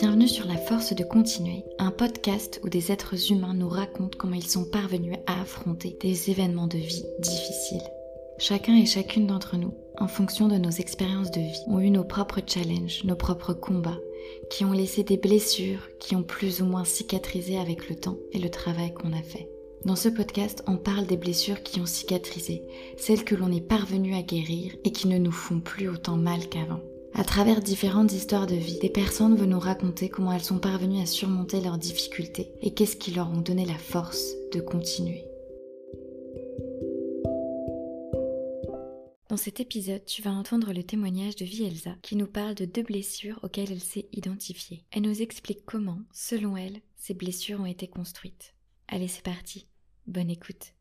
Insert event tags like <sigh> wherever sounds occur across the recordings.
Bienvenue sur La Force de Continuer, un podcast où des êtres humains nous racontent comment ils sont parvenus à affronter des événements de vie difficiles. Chacun et chacune d'entre nous, en fonction de nos expériences de vie, ont eu nos propres challenges, nos propres combats, qui ont laissé des blessures qui ont plus ou moins cicatrisé avec le temps et le travail qu'on a fait. Dans ce podcast, on parle des blessures qui ont cicatrisé, celles que l'on est parvenu à guérir et qui ne nous font plus autant mal qu'avant. À travers différentes histoires de vie, des personnes veulent nous raconter comment elles sont parvenues à surmonter leurs difficultés et qu'est-ce qui leur ont donné la force de continuer. Dans cet épisode, tu vas entendre le témoignage de Vielza qui nous parle de deux blessures auxquelles elle s'est identifiée. Elle nous explique comment, selon elle, ces blessures ont été construites. Allez, c'est parti. Bonne écoute.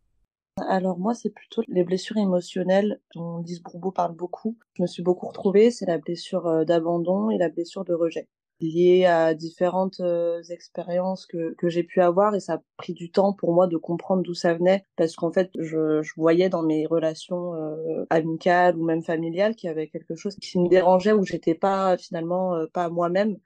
Alors moi, c'est plutôt les blessures émotionnelles dont Lise Bourbeau parle beaucoup. Je me suis beaucoup retrouvée, c'est la blessure euh, d'abandon et la blessure de rejet. Liées à différentes euh, expériences que, que j'ai pu avoir et ça a pris du temps pour moi de comprendre d'où ça venait parce qu'en fait je, voyais dans mes relations euh, amicales ou même familiales qu'il y avait quelque chose qui me dérangeait où j'étais pas finalement pas moi-même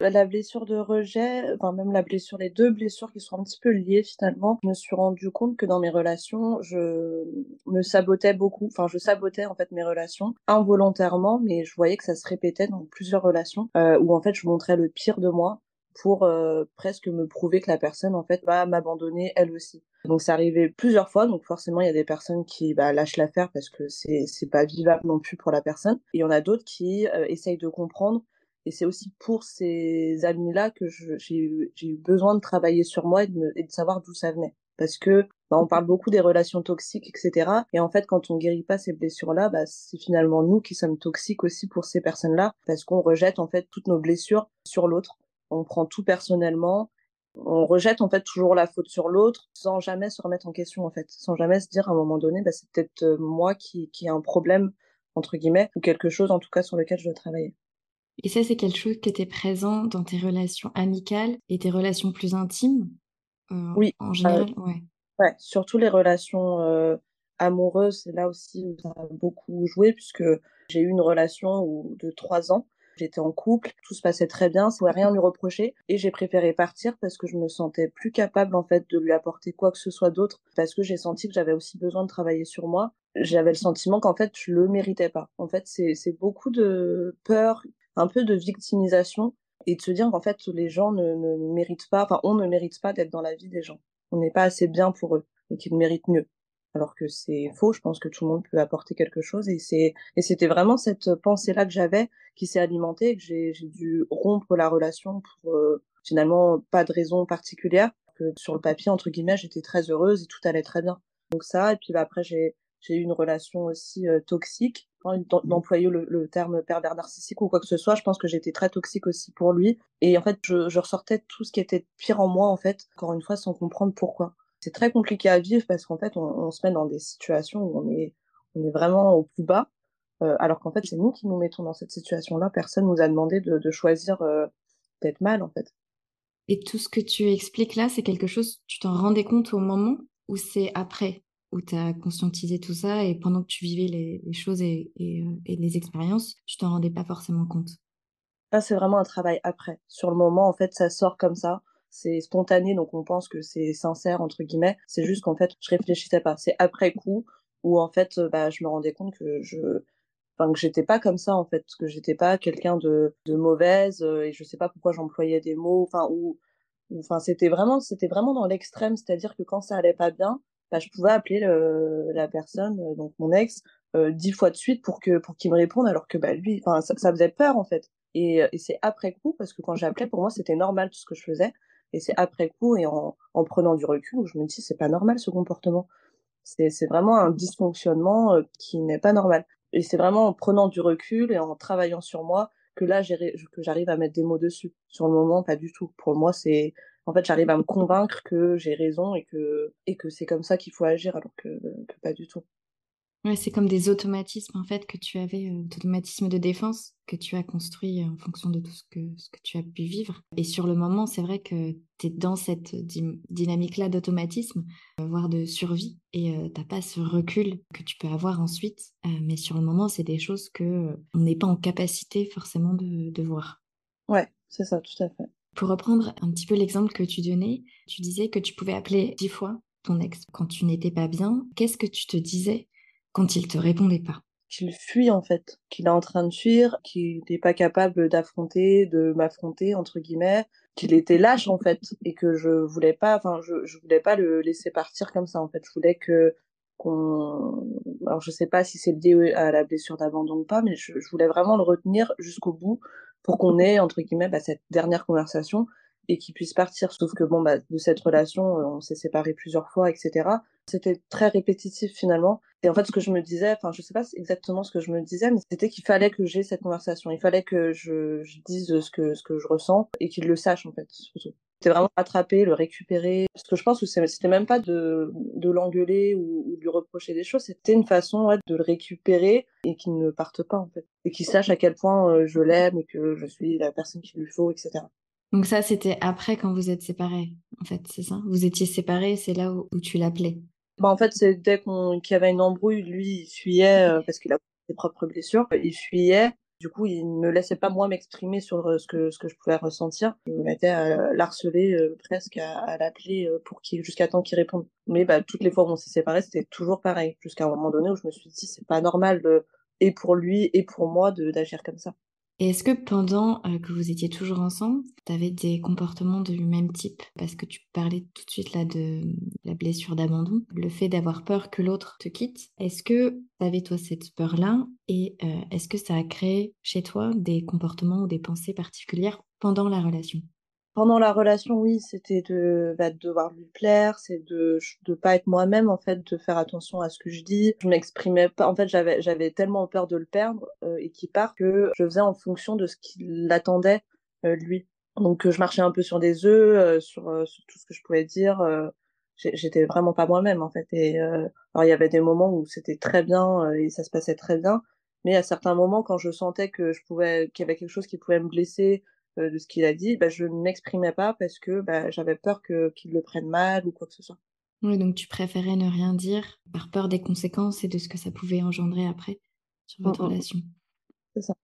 la blessure de rejet, enfin même la blessure, les deux blessures qui sont un petit peu liées finalement, je me suis rendu compte que dans mes relations, je me sabotais beaucoup. Enfin, je sabotais en fait mes relations involontairement, mais je voyais que ça se répétait dans plusieurs relations euh, où en fait je montrais le pire de moi pour euh, presque me prouver que la personne en fait va m'abandonner elle aussi. Donc c'est arrivé plusieurs fois, donc forcément il y a des personnes qui bah, lâchent l'affaire parce que c'est c'est pas vivable non plus pour la personne, et il y en a d'autres qui euh, essayent de comprendre et c'est aussi pour ces amis-là que j'ai eu, besoin de travailler sur moi et de, et de savoir d'où ça venait. Parce que bah, on parle beaucoup des relations toxiques, etc. Et en fait, quand on guérit pas ces blessures-là, bah, c'est finalement nous qui sommes toxiques aussi pour ces personnes-là, parce qu'on rejette en fait toutes nos blessures sur l'autre. On prend tout personnellement. On rejette en fait toujours la faute sur l'autre sans jamais se remettre en question en fait, sans jamais se dire à un moment donné, bah, c'est peut-être euh, moi qui, qui ai un problème entre guillemets ou quelque chose en tout cas sur lequel je dois travailler. Et ça, c'est quelque chose qui était présent dans tes relations amicales et tes relations plus intimes euh, Oui. En général, euh, ouais. Ouais, surtout les relations euh, amoureuses, c'est là aussi où ça a beaucoup joué, puisque j'ai eu une relation où, de trois ans. J'étais en couple, tout se passait très bien, ça ne rien lui reprocher, et j'ai préféré partir parce que je me sentais plus capable en fait de lui apporter quoi que ce soit d'autre, parce que j'ai senti que j'avais aussi besoin de travailler sur moi. J'avais le sentiment qu'en fait je le méritais pas. En fait, c'est beaucoup de peur, un peu de victimisation et de se dire qu'en fait les gens ne, méritent pas, enfin on ne mérite pas d'être dans la vie des gens. On n'est pas assez bien pour eux et qu'ils méritent mieux. Alors que c'est faux, je pense que tout le monde peut apporter quelque chose et c'est et c'était vraiment cette pensée là que j'avais qui s'est alimentée et que j'ai dû rompre la relation pour euh, finalement pas de raison particulière que sur le papier entre guillemets j'étais très heureuse et tout allait très bien. Donc ça et puis bah, après j'ai j'ai eu une relation aussi euh, toxique d'employer le, le, terme pervers narcissique ou quoi que ce soit. Je pense que j'étais très toxique aussi pour lui. Et en fait, je, je ressortais tout ce qui était pire en moi, en fait, encore une fois, sans comprendre pourquoi. C'est très compliqué à vivre parce qu'en fait, on, on, se met dans des situations où on est, on est vraiment au plus bas, euh, alors qu'en fait, c'est nous qui nous mettons dans cette situation-là. Personne nous a demandé de, de choisir euh, d'être mal, en fait. Et tout ce que tu expliques là, c'est quelque chose, tu t'en rendais compte au moment ou c'est après? Où tu as conscientisé tout ça et pendant que tu vivais les, choses euh, et, les expériences, tu t'en rendais pas forcément compte c'est vraiment un travail après. Sur le moment, en fait, ça sort comme ça. C'est spontané, donc on pense que c'est sincère, entre guillemets. C'est juste qu'en fait, je réfléchissais pas. C'est après coup où, en fait, bah, je me rendais compte que je, enfin que j'étais pas comme ça en fait que j'étais pas quelqu'un de, de mauvaise euh, et je sais pas pourquoi j'employais des mots enfin ou enfin c'était vraiment c'était vraiment dans l'extrême c'est-à-dire que quand ça allait pas bien bah, je pouvais appeler le, la personne, euh, donc mon ex, euh, dix fois de suite pour que pour qu'il me réponde, alors que bah lui, ça, ça, faisait peur en fait. Et, et c'est après coup, parce que quand j'appelais, pour moi c'était normal tout ce que je faisais. Et c'est après coup et en, en prenant du recul où je me dis c'est pas normal ce comportement. C'est vraiment un dysfonctionnement euh, qui n'est pas normal. Et c'est vraiment en prenant du recul et en travaillant sur moi que là que j'arrive à mettre des mots dessus. Sur le moment, pas du tout. Pour moi, c'est en fait, j'arrive à me convaincre que j'ai raison et que, et que c'est comme ça qu'il faut agir, alors que, que pas du tout. Ouais, c'est comme des automatismes en fait que tu avais, euh, d'automatismes de défense que tu as construit en fonction de tout ce que, ce que tu as pu vivre. Et sur le moment, c'est vrai que tu es dans cette dynamique-là d'automatisme, euh, voire de survie, et euh, t'as pas ce recul que tu peux avoir ensuite. Euh, mais sur le moment, c'est des choses que on n'est pas en capacité forcément de, de voir. Ouais, c'est ça, tout à fait. Pour reprendre un petit peu l'exemple que tu donnais, tu disais que tu pouvais appeler dix fois ton ex quand tu n'étais pas bien. Qu'est-ce que tu te disais quand il te répondait pas? Qu'il fuit en fait, qu'il est en train de fuir, qu'il n'est pas capable d'affronter, de m'affronter entre guillemets, qu'il était lâche en fait et que je voulais pas, enfin je, voulais pas le laisser partir comme ça en fait. Je voulais que qu'on, alors je sais pas si c'est lié à la blessure d'abandon ou pas, mais je voulais vraiment le retenir jusqu'au bout pour qu'on ait entre guillemets bah, cette dernière conversation et qu'il puisse partir. Sauf que bon, bah, de cette relation, euh, on s'est séparés plusieurs fois, etc. C'était très répétitif finalement. Et en fait, ce que je me disais, enfin, je sais pas exactement ce que je me disais, mais c'était qu'il fallait que j'ai cette conversation. Il fallait que je, je dise ce que ce que je ressens et qu'il le sache en fait. C'était vraiment attraper, le récupérer. Parce que je pense que c'était même pas de, de l'engueuler ou, ou, de lui reprocher des choses. C'était une façon ouais, de le récupérer et qu'il ne parte pas en fait. Et qu'il sache à quel point euh, je l'aime et que je suis la personne qu'il lui faut, etc. Donc ça, c'était après quand vous êtes séparés, en fait, c'est ça? Vous étiez séparés, c'est là où, où tu l'appelais? Bah, En fait, c'est dès qu'il y avait une embrouille, lui, il fuyait euh, parce qu'il a ses propres blessures. Il fuyait. Du coup, il ne me laissait pas moi m'exprimer sur euh, ce que ce que je pouvais ressentir. Je me mettais à l'harceler euh, presque, à, l'appeler euh, pour qu'il jusqu'à temps qu'il réponde. Mais bah, toutes les fois où on s'est séparés, c'était toujours pareil. Jusqu'à un moment donné où je me suis dit, c'est pas normal et pour lui et pour moi d'agir comme ça. Et est-ce que pendant euh, que vous étiez toujours ensemble, tu avais des comportements du même type? Parce que tu parlais tout de suite là de la blessure d'abandon, le fait d'avoir peur que l'autre te quitte. Est-ce que tu avais toi cette peur-là? Et euh, est-ce que ça a créé chez toi des comportements ou des pensées particulières pendant la relation? Pendant la relation, oui, c'était de, bah, de devoir lui plaire, c'est de de pas être moi-même en fait, de faire attention à ce que je dis. Je m'exprimais pas. En fait, j'avais j'avais tellement peur de le perdre euh, et qu'il part que je faisais en fonction de ce qu'il attendait euh, lui. Donc euh, je marchais un peu sur des œufs, euh, sur euh, sur tout ce que je pouvais dire. J'étais vraiment pas moi-même en fait. Et alors il y avait des moments où c'était très bien et ça se passait très bien, mais à certains moments quand je sentais que je pouvais qu'il y avait quelque chose qui pouvait me blesser de ce qu'il a dit, bah, je ne m'exprimais pas parce que bah, j'avais peur que qu'il le prenne mal ou quoi que ce soit. Oui, donc tu préférais ne rien dire par peur des conséquences et de ce que ça pouvait engendrer après sur votre mmh, relation. C'est ça.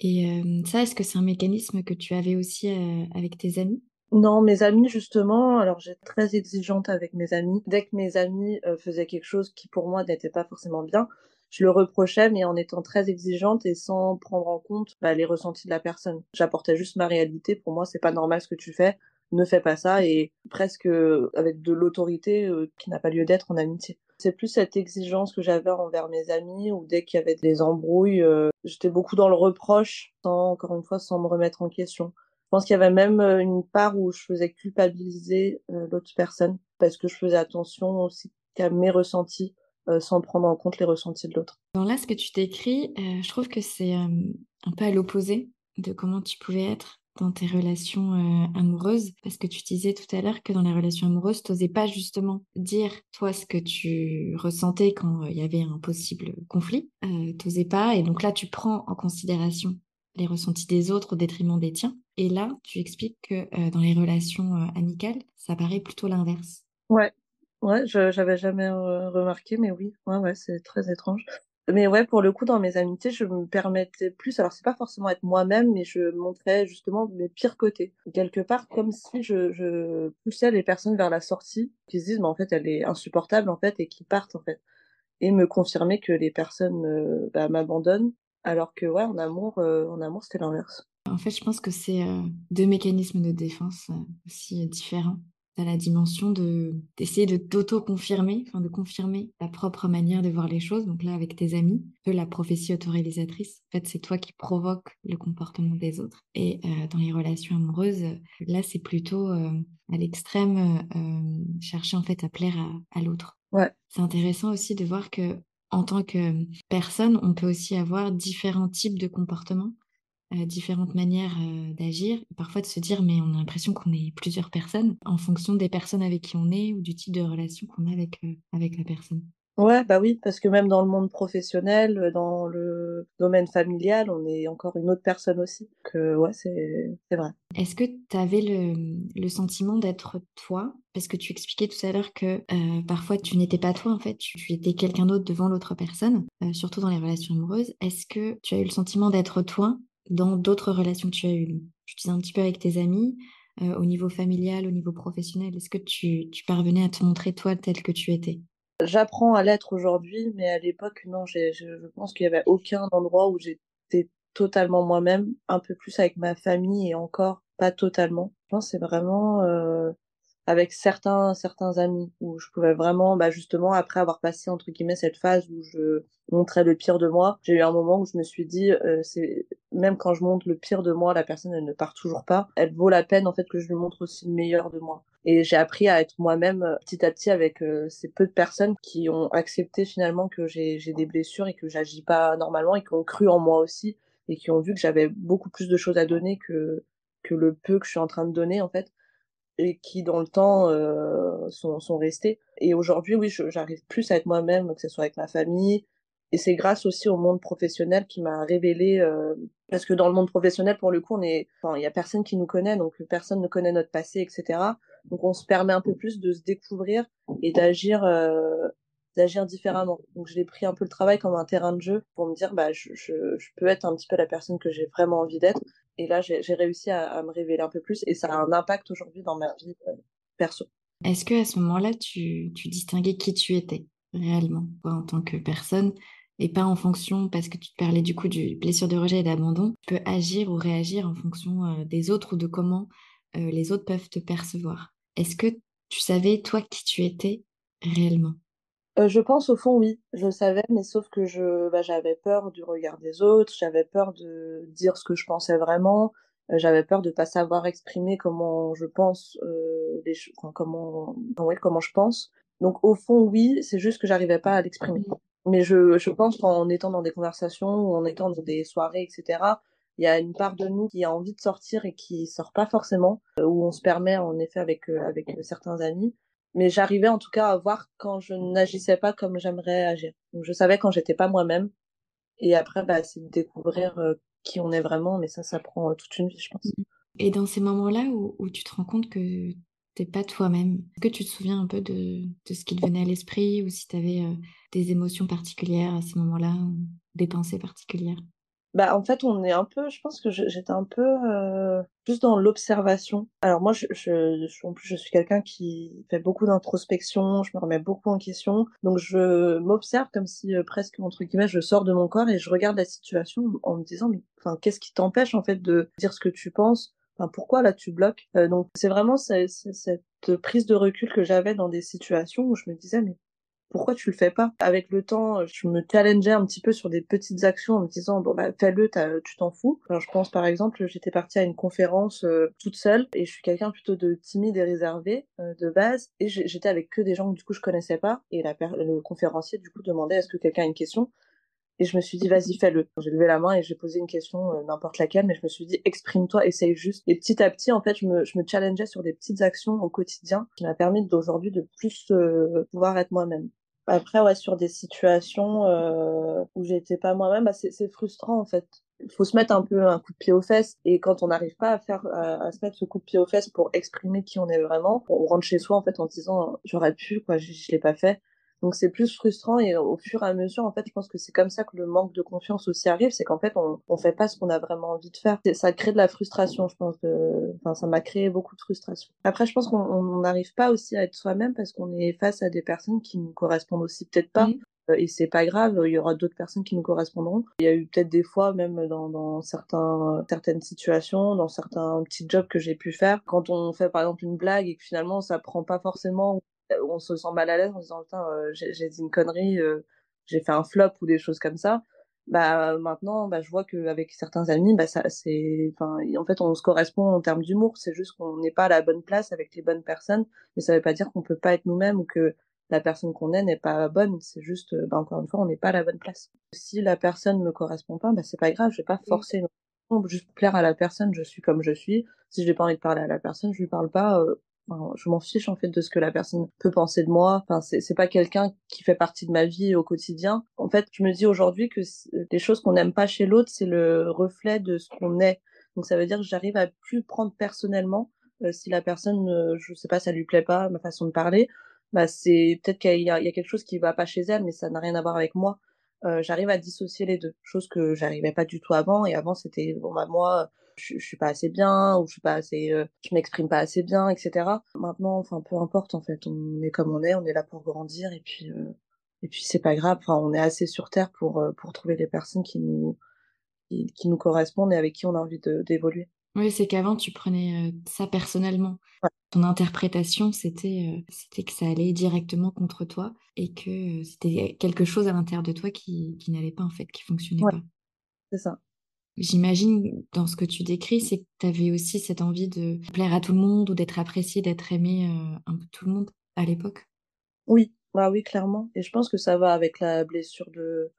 Et euh, ça, est-ce que c'est un mécanisme que tu avais aussi euh, avec tes amis? Non, mes amis justement. Alors j'étais très exigeante avec mes amis. Dès que mes amis euh, faisaient quelque chose qui pour moi n'était pas forcément bien, je le reprochais, mais en étant très exigeante et sans prendre en compte bah, les ressentis de la personne. J'apportais juste ma réalité. Pour moi, c'est pas normal ce que tu fais. Ne fais pas ça et presque euh, avec de l'autorité euh, qui n'a pas lieu d'être en amitié. C'est plus cette exigence que j'avais envers mes amis ou dès qu'il y avait des embrouilles, euh, j'étais beaucoup dans le reproche, sans encore une fois sans me remettre en question. Je pense qu'il y avait même une part où je faisais culpabiliser l'autre personne parce que je faisais attention aussi qu'à mes ressentis sans prendre en compte les ressentis de l'autre. Dans là, ce que tu t'écris, euh, je trouve que c'est euh, un peu à l'opposé de comment tu pouvais être dans tes relations euh, amoureuses, parce que tu disais tout à l'heure que dans les relations amoureuses, tu n'osais pas justement dire toi ce que tu ressentais quand il y avait un possible conflit, euh, n'osais pas, et donc là tu prends en considération les ressentis des autres au détriment des tiens. Et là, tu expliques que dans les relations amicales, ça paraît plutôt l'inverse. Ouais, Ouais, je j'avais jamais remarqué, mais oui, ouais, ouais, c'est très étrange. Mais ouais, pour le coup, dans mes amitiés, je me permettais plus, alors c'est pas forcément être moi-même, mais je montrais justement mes pires côtés. Quelque part, comme si je, je poussais les personnes vers la sortie, qui se disent, mais en fait, elle est insupportable, en fait, et qui partent, en fait. Et me confirmer que les personnes euh, bah, m'abandonnent, alors que, ouais, en amour, euh, en amour, c'était l'inverse. En fait, je pense que c'est euh, deux mécanismes de défense aussi différents la dimension de d'essayer de t'auto-confirmer, enfin de confirmer ta propre manière de voir les choses. Donc là, avec tes amis, que la prophétie autoréalisatrice, en fait, c'est toi qui provoque le comportement des autres. Et euh, dans les relations amoureuses, là, c'est plutôt euh, à l'extrême euh, chercher en fait à plaire à, à l'autre. Ouais. C'est intéressant aussi de voir que en tant que personne, on peut aussi avoir différents types de comportements euh, différentes manières euh, d'agir, parfois de se dire mais on a l'impression qu'on est plusieurs personnes en fonction des personnes avec qui on est ou du type de relation qu'on a avec, euh, avec la personne. Ouais, bah oui, parce que même dans le monde professionnel, dans le domaine familial, on est encore une autre personne aussi. Que ouais, c'est c'est vrai. Est-ce que tu avais le, le sentiment d'être toi? Parce que tu expliquais tout à l'heure que euh, parfois tu n'étais pas toi en fait, tu, tu étais quelqu'un d'autre devant l'autre personne, euh, surtout dans les relations amoureuses. Est-ce que tu as eu le sentiment d'être toi dans d'autres relations que tu as eues. Je disais un petit peu avec tes amis, euh, au niveau familial, au niveau professionnel. Est-ce que tu, tu parvenais à te montrer toi tel que tu étais? J'apprends à l'être aujourd'hui, mais à l'époque, non, je, je pense qu'il n'y avait aucun endroit où j'étais totalement moi-même, un peu plus avec ma famille et encore pas totalement. Je pense que c'est vraiment euh, avec certains certains amis où je pouvais vraiment bah justement après avoir passé entre guillemets cette phase où je montrais le pire de moi j'ai eu un moment où je me suis dit euh, c'est même quand je montre le pire de moi la personne elle ne part toujours pas. Elle vaut la peine en fait que je lui montre aussi le meilleur de moi. Et j'ai appris à être moi-même euh, petit à petit avec euh, ces peu de personnes qui ont accepté finalement que j'ai j'ai des blessures et que j'agis pas normalement et qui ont cru en moi aussi et qui ont vu que j'avais beaucoup plus de choses à donner que que le peu que je suis en train de donner en fait et qui dans le temps euh, sont, sont restés. Et aujourd'hui, oui, j'arrive plus à être moi-même, que ce soit avec ma famille. Et c'est grâce aussi au monde professionnel qui m'a révélé, euh, parce que dans le monde professionnel, pour le coup, on est, enfin, il y a personne qui nous connaît, donc personne ne connaît notre passé, etc. Donc on se permet un peu plus de se découvrir et d'agir, euh, d'agir différemment. Donc je l'ai pris un peu le travail comme un terrain de jeu pour me dire, bah, je, je, peux être un petit peu la personne que j'ai vraiment envie d'être et là, j'ai réussi à, à, me révéler un peu plus et ça a un impact aujourd'hui dans ma vie euh, perso. Est-ce que à ce moment-là, tu, tu distinguais qui tu étais réellement en tant que personne et pas en fonction, parce que tu te parlais du coup du blessure de rejet et d'abandon, tu peux agir ou réagir en fonction euh, des autres ou de comment euh, les autres peuvent te percevoir. Est-ce que tu savais, toi, qui tu étais réellement? Euh, je pense au fond oui, je savais, mais sauf que je, bah, j'avais peur du regard des autres, j'avais peur de dire ce que je pensais vraiment, euh, j'avais peur de pas savoir exprimer comment je pense, euh, les enfin, comment, ouais, comment je pense. Donc au fond oui, c'est juste que j'arrivais pas à l'exprimer. Mais je, je pense qu'en étant dans des conversations ou en étant dans des soirées, etc., il y a une part de nous qui a envie de sortir et qui sort pas forcément, euh, où on se permet en effet avec euh, avec certains amis mais j'arrivais en tout cas à voir quand je n'agissais pas comme j'aimerais agir. Donc je savais quand j'étais pas moi-même. Et après, bah, c'est de découvrir euh, qui on est vraiment, mais ça, ça prend euh, toute une vie, je pense. Mmh. Et dans ces moments-là où, où, tu te rends compte que t'es pas toi-même, est-ce que tu te souviens un peu de, de ce qui te venait à l'esprit ou si tu avais euh, des émotions particulières à ce moment-là, ou des pensées particulières? Bah en fait on est un peu je pense que j'étais un peu euh, plus dans l'observation. Alors moi je, je, je, en plus je suis quelqu'un qui fait beaucoup d'introspection je me remets beaucoup en question. Donc je m'observe comme si euh, presque entre guillemets je sors de mon corps et je regarde la situation en me disant mais enfin qu'est-ce qui t'empêche en fait de dire ce que tu penses? Enfin, pourquoi là tu bloques? Euh, Donc c'est vraiment cette, cette prise de recul que j'avais dans des situations où je me disais mais pourquoi tu le fais pas? Avec le temps, je me challengeais un petit peu sur des petites actions en me disant bon bah fais-le, tu t'en fous. Alors, je pense par exemple, j'étais partie à une conférence euh, toute seule et je suis quelqu'un plutôt de timide et réservé euh, de base et j'étais avec que des gens que du coup je connaissais pas et la le conférencier du coup demandait est-ce que quelqu'un a une question et je me suis dit, vas-y, fais-le. J'ai levé la main et j'ai posé une question, euh, n'importe laquelle, mais je me suis dit, exprime-toi, essaye juste. Et petit à petit, en fait, je me challengeais sur des petites actions au quotidien qui m'a permis d'aujourd'hui de plus pouvoir être moi-même. Après, ouais, sur des situations euh, où j'étais pas moi-même, bah, c'est frustrant en fait. Il faut se mettre un peu un coup de pied aux fesses et quand on n'arrive pas à faire à, se mettre ce coup de pied aux fesses pour exprimer qui on est vraiment, on rentre chez soi en fait en disant j'aurais pu quoi, je, je l'ai pas fait. Donc c'est plus frustrant et au fur et à mesure, en fait, je pense que c'est comme ça que le manque de confiance aussi arrive, c'est qu'en fait, on, on fait pas ce qu'on a vraiment envie de faire. Ça crée de la frustration, je pense. De... Enfin, ça m'a créé beaucoup de frustration. Après, je pense qu'on n'arrive pas aussi à être soi-même parce qu'on est face à des personnes qui nous correspondent aussi peut-être pas. Euh, et c'est pas grave, il y aura d'autres personnes qui nous correspondront. Il y a eu peut-être des fois, même dans, dans certains, certaines situations, dans certains petits jobs que j'ai pu faire, quand on fait par exemple une blague et que finalement ça prend pas forcément on se sent mal à l'aise en disant putain euh, j'ai dit une connerie euh, j'ai fait un flop ou des choses comme ça. Bah maintenant bah je vois qu'avec certains amis bah ça c'est enfin en fait on se correspond en termes d'humour. C'est juste qu'on n'est pas à la bonne place avec les bonnes personnes. Mais ça veut pas dire qu'on peut pas être nous-mêmes ou que la personne qu'on est n'est pas bonne. C'est juste bah encore une fois on n'est pas à la bonne place. Si la personne me correspond pas bah c'est pas grave. Je vais pas forcer juste plaire à la personne. Je suis comme je suis. Si j'ai pas envie de parler à la personne je lui parle pas euh, je m'en fiche en fait de ce que la personne peut penser de moi. Enfin, c'est, pas quelqu'un qui fait partie de ma vie au quotidien. En fait, je me dis aujourd'hui que les choses qu'on n'aime pas chez l'autre, c'est le reflet de ce qu'on est. Donc ça veut dire que j'arrive à plus prendre personnellement euh, si la personne, euh, je sais pas, ça lui plaît pas ma façon de parler. Bah c'est peut-être qu'il y y a quelque chose qui va pas chez elle, mais ça n'a rien à voir avec moi. j'arrive à dissocier les deux, chose que j'arrivais pas du tout avant. Et avant, c'était bon bah moi, je, je, suis pas assez bien ou je suis pas assez, je m'exprime pas assez bien, etc. Maintenant, enfin peu importe en fait, on est comme on est, on est là pour grandir et puis et puis c'est pas grave. Enfin, on est assez sur terre pour pour trouver des personnes qui nous qui, nous correspondent et avec qui on a envie d'évoluer. Oui, c'est qu'avant, tu prenais ça personnellement. Ton interprétation, c'était c'était que ça allait directement contre toi et que c'était quelque chose à l'intérieur de toi qui, qui n'allait pas, en fait, qui fonctionnait pas. C'est ça. J'imagine, dans ce que tu décris, c'est que tu avais aussi cette envie de plaire à tout le monde ou d'être apprécié, d'être aimé un peu tout le monde à l'époque. Oui, bah oui, clairement. Et je pense que ça va avec la blessure de,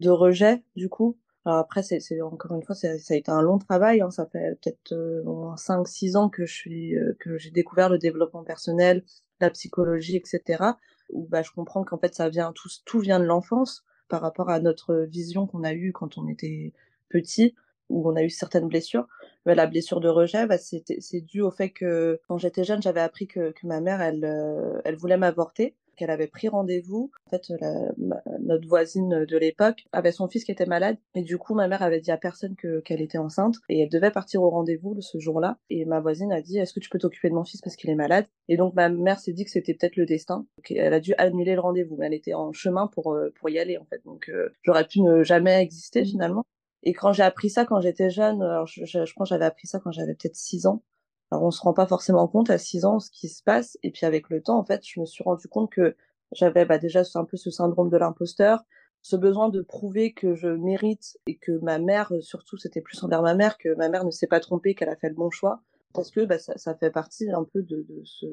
de rejet, du coup. Alors après, c'est encore une fois, ça a été un long travail. Hein. Ça fait peut-être euh, 5-6 ans que je suis, euh, que j'ai découvert le développement personnel, la psychologie, etc. Où bah, je comprends qu'en fait, ça vient tout, tout vient de l'enfance par rapport à notre vision qu'on a eue quand on était petit, où on a eu certaines blessures. Mais la blessure de rejet, bah, c'est, dû au fait que quand j'étais jeune, j'avais appris que, que ma mère, elle, euh, elle voulait m'avorter qu'elle avait pris rendez-vous. En fait, la, notre voisine de l'époque avait son fils qui était malade et du coup, ma mère avait dit à personne que qu'elle était enceinte et elle devait partir au rendez-vous ce jour-là. Et ma voisine a dit, est-ce que tu peux t'occuper de mon fils parce qu'il est malade? Et donc ma mère s'est dit que c'était peut-être le destin. Elle a dû annuler le rendez-vous. Elle était en chemin pour euh, pour y aller en fait. Donc euh, j'aurais pu ne jamais exister finalement. Et quand j'ai appris ça quand j'étais jeune, alors je, je, je pense j'avais appris ça quand j'avais peut-être 6 ans. Alors on se rend pas forcément compte à 6 ans ce qui se passe. Et puis avec le temps, en fait, je me suis rendu compte que j'avais bah, déjà un peu ce syndrome de l'imposteur, ce besoin de prouver que je mérite et que ma mère, surtout c'était plus envers ma mère, que ma mère ne s'est pas trompée, qu'elle a fait le bon choix. Parce que bah, ça, ça fait partie un peu de, de, ce,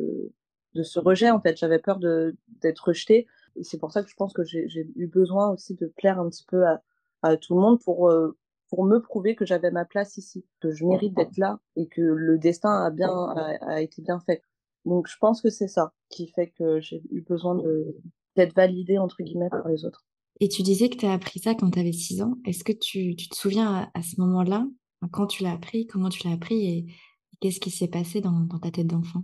de ce rejet en fait. J'avais peur d'être rejetée. C'est pour ça que je pense que j'ai eu besoin aussi de plaire un petit peu à, à tout le monde pour euh, pour me prouver que j'avais ma place ici, que je mérite d'être là et que le destin a bien a, a, été bien fait. Donc je pense que c'est ça qui fait que j'ai eu besoin de d'être validée entre guillemets par les autres. Et tu disais que tu as appris ça quand tu avais 6 ans. Est-ce que tu, tu, te souviens à, ce moment-là, quand tu l'as appris, comment tu l'as appris et, qu'est-ce qui s'est passé dans, dans ta tête d'enfant?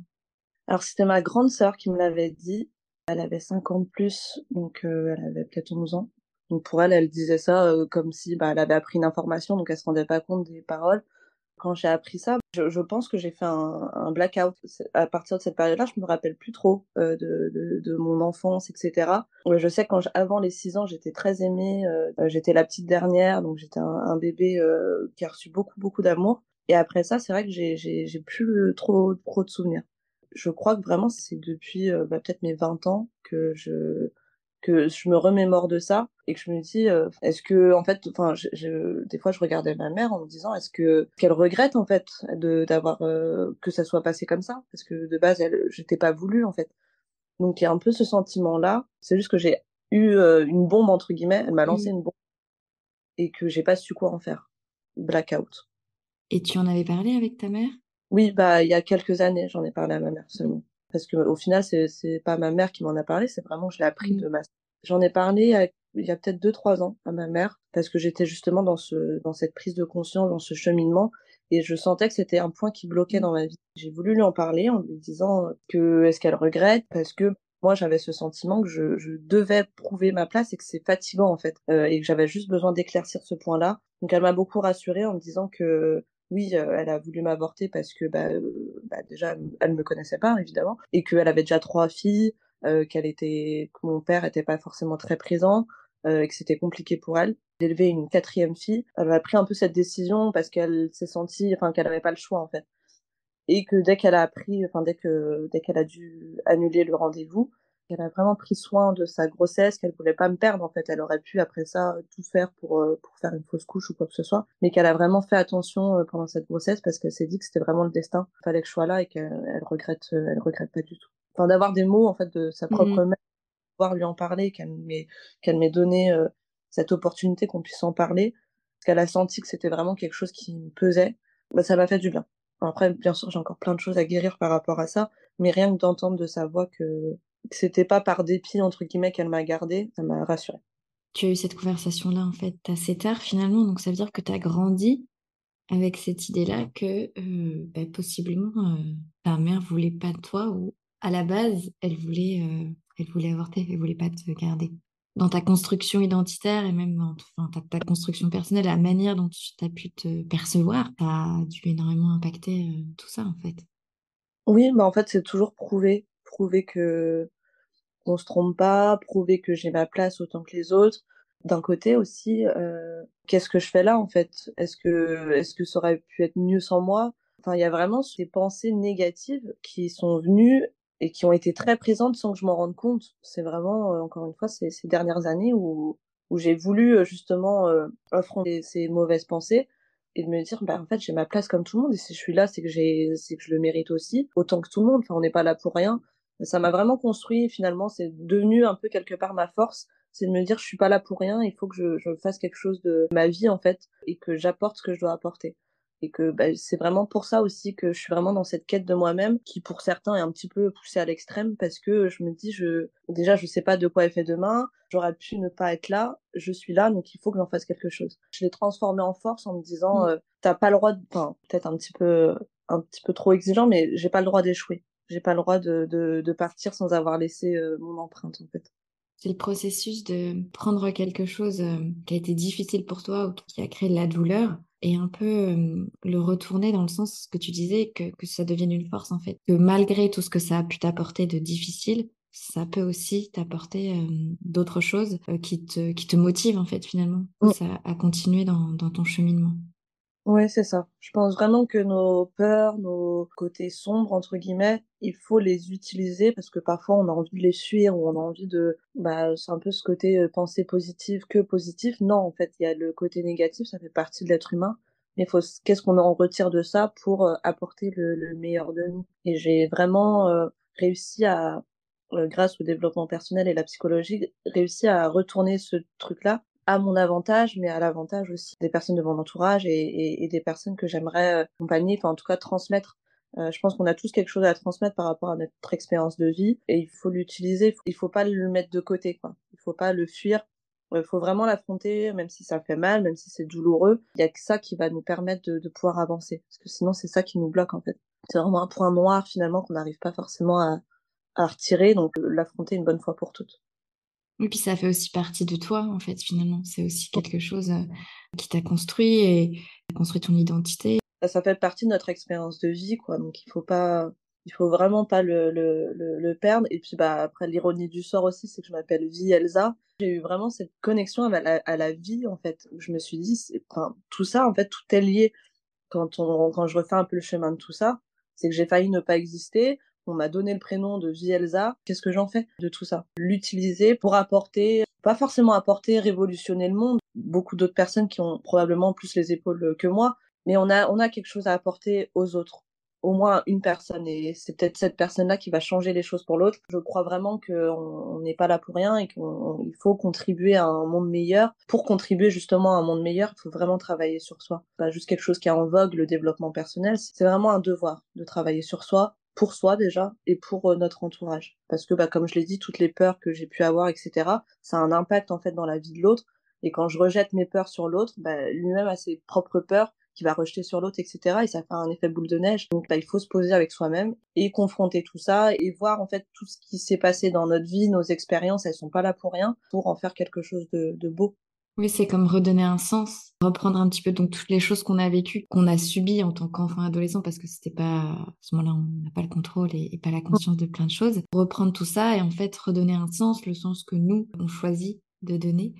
Alors c'était ma grande sœur qui me l'avait dit. Elle avait 50 plus, donc euh, elle avait peut-être 11 ans. Donc pour elle, elle disait ça euh, comme si bah, elle avait appris une information, donc elle se rendait pas compte des paroles. Quand j'ai appris ça, je, je pense que j'ai fait un, un, blackout. À partir de cette période-là, je me rappelle plus trop euh, de, de, de, mon enfance, etc. je sais quand avant les 6 ans, j'étais très aimée. Euh, j'étais la petite dernière, donc j'étais un, un, bébé euh, qui a reçu beaucoup, beaucoup d'amour. Et après ça, c'est vrai que j'ai plus trop, trop de souvenirs. Je crois que vraiment, c'est depuis euh, bah, peut-être mes 20 ans que je que je me remémore de ça et que je me dis euh, est-ce que en fait enfin je, je, des fois je regardais ma mère en me disant est-ce que qu'elle regrette en fait de d'avoir euh, que ça soit passé comme ça? Parce que de base elle j'étais pas voulu en fait. Donc il y a un peu ce sentiment là c'est juste que j'ai eu euh, une bombe entre guillemets. Elle m'a lancé une bombe. Et que j'ai pas su quoi en faire. Blackout et tu en avais parlé avec ta mère? Oui bah il y a quelques années j'en ai parlé à ma mère seulement. Parce que au final c'est c'est pas ma mère qui m'en a parlé c'est vraiment je l'ai appris mmh. de ma j'en ai parlé à, il y a peut-être deux trois ans à ma mère parce que j'étais justement dans ce dans cette prise de conscience dans ce cheminement et je sentais que c'était un point qui bloquait mmh. dans ma vie. J'ai voulu lui en parler en lui disant que est-ce qu'elle regrette? Parce que moi j'avais ce sentiment que je, je devais prouver ma place et que c'est fatigant en fait euh, et que j'avais juste besoin d'éclaircir ce point là donc elle m'a beaucoup rassurée en me disant que oui, euh, elle a voulu m'avorter parce que bah, euh, bah, déjà elle me connaissait pas évidemment et qu'elle avait déjà trois filles, qu'elle était, que mon père était pas forcément très présent euh, et que c'était compliqué pour elle d'élever une quatrième fille. Elle a pris un peu cette décision parce qu'elle s'est sentie, enfin qu'elle avait pas le choix en fait et que dès qu'elle a appris, enfin dès que dès qu'elle a dû annuler le rendez-vous, elle a vraiment pris soin de sa grossesse, qu'elle voulait pas me perdre en fait. Elle aurait pu après ça tout faire pour euh, pour faire une fausse couche ou quoi que ce soit, mais qu'elle a vraiment fait attention euh, pendant cette grossesse parce qu'elle s'est dit que c'était vraiment le destin. Fallait que je sois là et qu'elle regrette euh, elle regrette pas du tout. Enfin d'avoir des mots en fait de sa propre mmh. mère, pouvoir lui en parler, qu'elle m'ait qu'elle m'ait donné cette opportunité qu'on puisse en parler, qu'elle a senti que c'était vraiment quelque chose qui me pesait, bah ça m'a fait du bien. Après, bien sûr, j'ai encore plein de choses à guérir par rapport à ça, mais rien que d'entendre de sa voix que que c'était pas par dépit entre guillemets qu'elle m'a gardé, ça m'a rassurée. Tu as eu cette conversation là en fait assez tard finalement, donc ça veut dire que tu as grandi avec cette idée-là que euh, bah, possiblement euh, ta mère voulait pas de toi ou à la base elle voulait euh, elle voulait avorter, elle voulait pas te garder. dans ta construction identitaire et même dans ta, construction personnelle, la manière dont tu as pu te percevoir, ça a dû énormément impacter euh, tout ça en fait. Oui, mais en fait, c'est toujours prouver, prouver que qu'on se trompe pas, prouver que j'ai ma place autant que les autres. D'un côté aussi, euh, qu'est-ce que je fais là en fait? Est-ce que est-ce que ça aurait pu être mieux sans moi? Enfin, il y a vraiment ces pensées négatives qui sont venues et qui ont été très présentes sans que je m'en rende compte. C'est vraiment, euh, encore une fois, ces, ces dernières années où, où j'ai voulu euh, justement euh, affronter ces mauvaises pensées et de me dire, bah, en fait, j'ai ma place comme tout le monde et si je suis là, c'est que j'ai, c'est que je le mérite aussi, autant que tout le monde. Enfin, on n'est pas là pour rien. Ça m'a vraiment construit, finalement, c'est devenu un peu quelque part ma force. C'est de me dire, je suis pas là pour rien, il faut que je, je fasse quelque chose de ma vie, en fait, et que j'apporte ce que je dois apporter et que bah, c'est vraiment pour ça aussi que je suis vraiment dans cette quête de moi-même qui pour certains est un petit peu poussée à l'extrême parce que je me dis je déjà je sais pas de quoi est fait demain j'aurais pu ne pas être là je suis là donc il faut que j'en fasse quelque chose. Je l'ai transformé en force en me disant mmh. euh, t'as pas le droit de enfin peut-être un petit peu un petit peu trop exigeant mais j'ai pas le droit d'échouer. J'ai pas le droit de, de, de partir sans avoir laissé euh, mon empreinte en fait c'est le processus de prendre quelque chose euh, qui a été difficile pour toi ou qui a créé de la douleur et un peu euh, le retourner dans le sens que tu disais que, que ça devienne une force en fait. Que malgré tout ce que ça a pu t'apporter de difficile, ça peut aussi t'apporter euh, d'autres choses qui, te, qui te motivent en fait finalement ça, à continuer dans, dans ton cheminement. Ouais, c'est ça. Je pense vraiment que nos peurs, nos côtés sombres, entre guillemets, il faut les utiliser parce que parfois on a envie de les fuir ou on a envie de, bah, c'est un peu ce côté euh, pensée positive que positif. Non, en fait, il y a le côté négatif, ça fait partie de l'être humain. Mais faut, qu'est-ce qu'on en retire de ça pour euh, apporter le, le, meilleur de nous? Et j'ai vraiment euh, réussi à, grâce au développement personnel et la psychologie, réussi à retourner ce truc-là à mon avantage, mais à l'avantage aussi des personnes de mon entourage et, des personnes que j'aimerais euh, accompagner, enfin en tout cas transmettre. Euh, je pense qu'on a tous quelque chose à transmettre par rapport à notre expérience de vie et il faut l'utiliser. Il faut pas le mettre de côté, quoi. Il faut pas le fuir. Il faut vraiment l'affronter, même si ça fait mal, même si c'est douloureux. Il y a que ça qui va nous permettre de, pouvoir avancer, parce que sinon c'est ça qui nous bloque en fait. C'est vraiment un point noir finalement qu'on n'arrive pas forcément à, à retirer, donc l'affronter une bonne fois pour toutes. Et puis ça fait aussi partie de toi, en fait, finalement. C'est aussi quelque chose euh, qui t'a construit et construit ton identité. Ça fait partie de notre expérience de vie, quoi. Donc il faut pas, il faut vraiment pas le, le, le, perdre. Et puis bah après l'ironie du sort aussi, c'est que je m'appelle Vie Elsa. J'ai eu vraiment cette connexion à la, à la vie, en fait. Où je me suis dit, enfin, tout ça, en fait, tout est lié. Quand on, quand je refais un peu le chemin de tout ça, c'est que j'ai failli ne pas exister on m'a donné le prénom de Vielza, qu'est-ce que j'en fais de tout ça? L'utiliser pour apporter, pas forcément apporter, révolutionner le monde. Beaucoup d'autres personnes qui ont probablement plus les épaules que moi, mais on a, on a quelque chose à apporter aux autres. Au moins une personne, et c'est peut-être cette personne-là qui va changer les choses pour l'autre. Je crois vraiment qu'on n'est pas là pour rien et qu'il faut contribuer à un monde meilleur. Pour contribuer justement à un monde meilleur, il faut vraiment travailler sur soi. Pas juste quelque chose qui est en vogue, le développement personnel. C'est vraiment un devoir de travailler sur soi, pour soi déjà et pour euh, notre entourage. Parce que, bah, comme je l'ai dit, toutes les peurs que j'ai pu avoir, etc., ça a un impact en fait dans la vie de l'autre. Et quand je rejette mes peurs sur l'autre, bah, lui-même a ses propres peurs qu'il va rejeter sur l'autre, etc. Et ça fait un effet boule de neige. Donc, bah, il faut se poser avec soi-même et confronter tout ça et voir en fait tout ce qui s'est passé dans notre vie, nos expériences, elles sont pas là pour rien, pour en faire quelque chose de, de beau. Oui, c'est comme redonner un sens, reprendre un petit peu donc toutes les choses qu'on a vécues, qu'on a subies en tant qu'enfant adolescent, parce que c'était pas à ce moment-là, on n'a pas le contrôle et, pas la conscience de plein de choses. Reprendre tout ça et en fait redonner un sens, le sens que nous on choisit de donner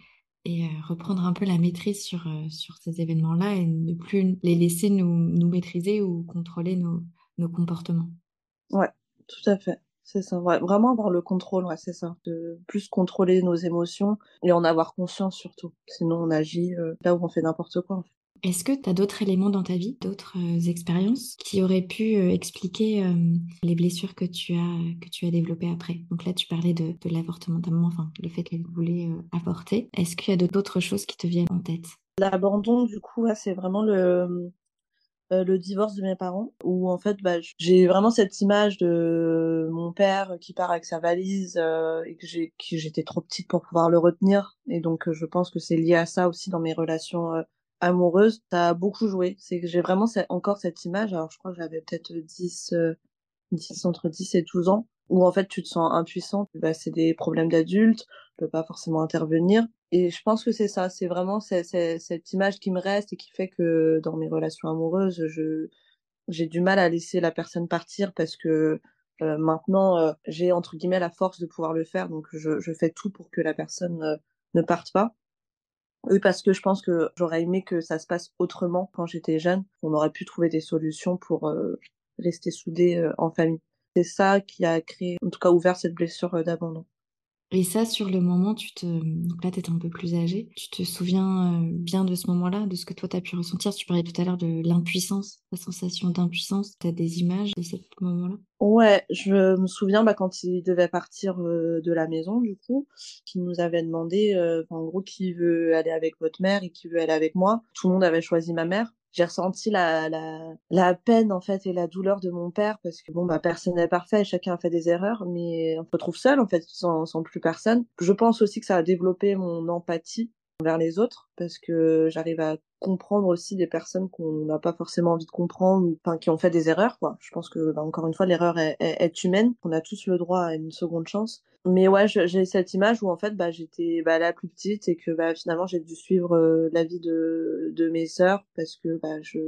et euh, reprendre un peu la maîtrise sur euh, sur ces événements-là et ne plus les laisser nous nous maîtriser ou contrôler nos nos comportements. Ouais, tout à fait. C'est ça, vraiment avoir le contrôle, ouais, c'est ça. De plus contrôler nos émotions et en avoir conscience surtout. Sinon, on agit euh, là où on fait n'importe quoi. Est-ce que tu as d'autres éléments dans ta vie, d'autres euh, expériences qui auraient pu euh, expliquer les blessures que tu as que tu as développées après? Donc là, tu parlais de, de l'avortement de ta maman, enfin le fait qu'elle voulait avorter. Est-ce qu'il y a d'autres choses qui te viennent en tête? L'abandon, du coup, c'est vraiment le euh, le divorce de mes parents, où en fait bah, j'ai vraiment cette image de mon père qui part avec sa valise euh, et que j'étais trop petite pour pouvoir le retenir et donc euh, je pense que c'est lié à ça aussi dans mes relations amoureuses. Ça a beaucoup joué, c'est que j'ai vraiment encore cette image. Alors je crois que j'avais peut-être 10 10 entre 10 et 12 ans où en fait tu te sens impuissant, bah, c'est des problèmes d'adultes, tu peux pas forcément intervenir. Et je pense que c'est ça, c'est vraiment cette image qui me reste et qui fait que dans mes relations amoureuses, je j'ai du mal à laisser la personne partir parce que euh, maintenant euh, j'ai entre guillemets la force de pouvoir le faire, donc je, je fais tout pour que la personne euh, ne parte pas. Oui, parce que je pense que j'aurais aimé que ça se passe autrement quand j'étais jeune. On aurait pu trouver des solutions pour rester soudés en famille. C'est ça qui a créé, en tout cas ouvert cette blessure d'abandon. Et ça, sur le moment, tu te... Donc là, un peu plus âgé. Tu te souviens euh, bien de ce moment-là, de ce que toi, tu as pu ressentir? Tu parlais tout à l'heure de l'impuissance, la sensation d'impuissance. Tu as des images de ce moment-là Ouais, je me souviens bah, quand il devait partir euh, de la maison, du coup, qu'il nous avait demandé, euh, en gros, qui veut aller avec votre mère et qui veut aller avec moi. Tout le monde avait choisi ma mère j'ai ressenti la, la, la peine en fait et la douleur de mon père parce que bon bah personne n'est parfait, chacun a fait des erreurs, mais on se retrouve seul en fait sans, plus personne. Je pense aussi que ça a développé mon empathie vers les autres parce que j'arrive à comprendre aussi des personnes qu'on n'a pas forcément envie de comprendre, enfin qui ont fait des erreurs quoi. Je pense que bah, encore une fois l'erreur est, est, humaine, on a tous le droit à une seconde chance. Mais ouais, j'ai cette image où en fait bah j'étais bah, la plus petite et que bah finalement j'ai dû suivre euh, la vie de de mes sœurs parce que bah je